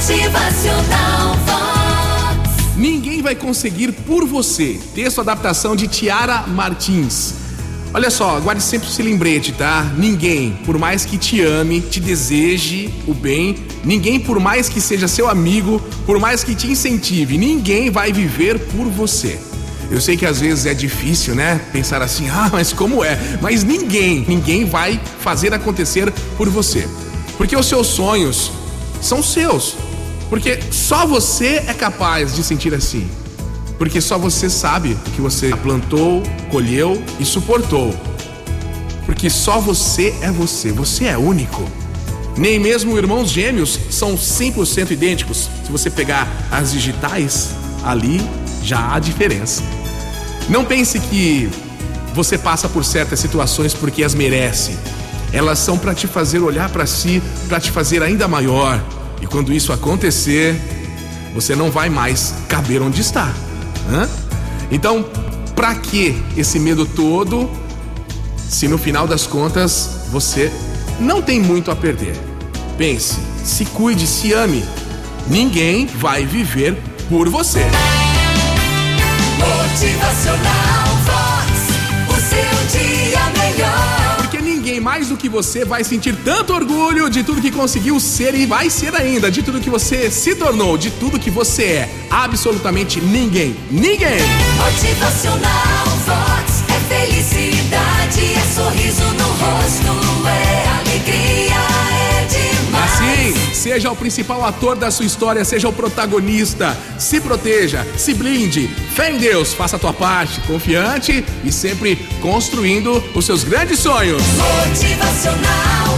Motivacional Vox. Ninguém vai conseguir por você. Texto adaptação de Tiara Martins. Olha só, guarde sempre esse lembrete, tá? Ninguém, por mais que te ame, te deseje o bem, ninguém, por mais que seja seu amigo, por mais que te incentive, ninguém vai viver por você. Eu sei que às vezes é difícil, né? Pensar assim, ah, mas como é? Mas ninguém, ninguém vai fazer acontecer por você. Porque os seus sonhos são seus. Porque só você é capaz de sentir assim. Porque só você sabe o que você plantou, colheu e suportou. Porque só você é você, você é único. Nem mesmo irmãos gêmeos são 100% idênticos. Se você pegar as digitais, ali já há diferença. Não pense que você passa por certas situações porque as merece. Elas são para te fazer olhar para si, para te fazer ainda maior. E quando isso acontecer, você não vai mais caber onde está. Hã? Então, para que esse medo todo, se no final das contas você não tem muito a perder? Pense, se cuide, se ame. Ninguém vai viver por você. Motivacional Mais do que você vai sentir tanto orgulho de tudo que conseguiu ser e vai ser ainda, de tudo que você se tornou, de tudo que você é. Absolutamente ninguém. Ninguém! Motivacional Vox. É felicidade, é sorriso no rosto, seja o principal ator da sua história, seja o protagonista. Se proteja, se blinde. Fé em Deus, faça a tua parte, confiante e sempre construindo os seus grandes sonhos. Motivacional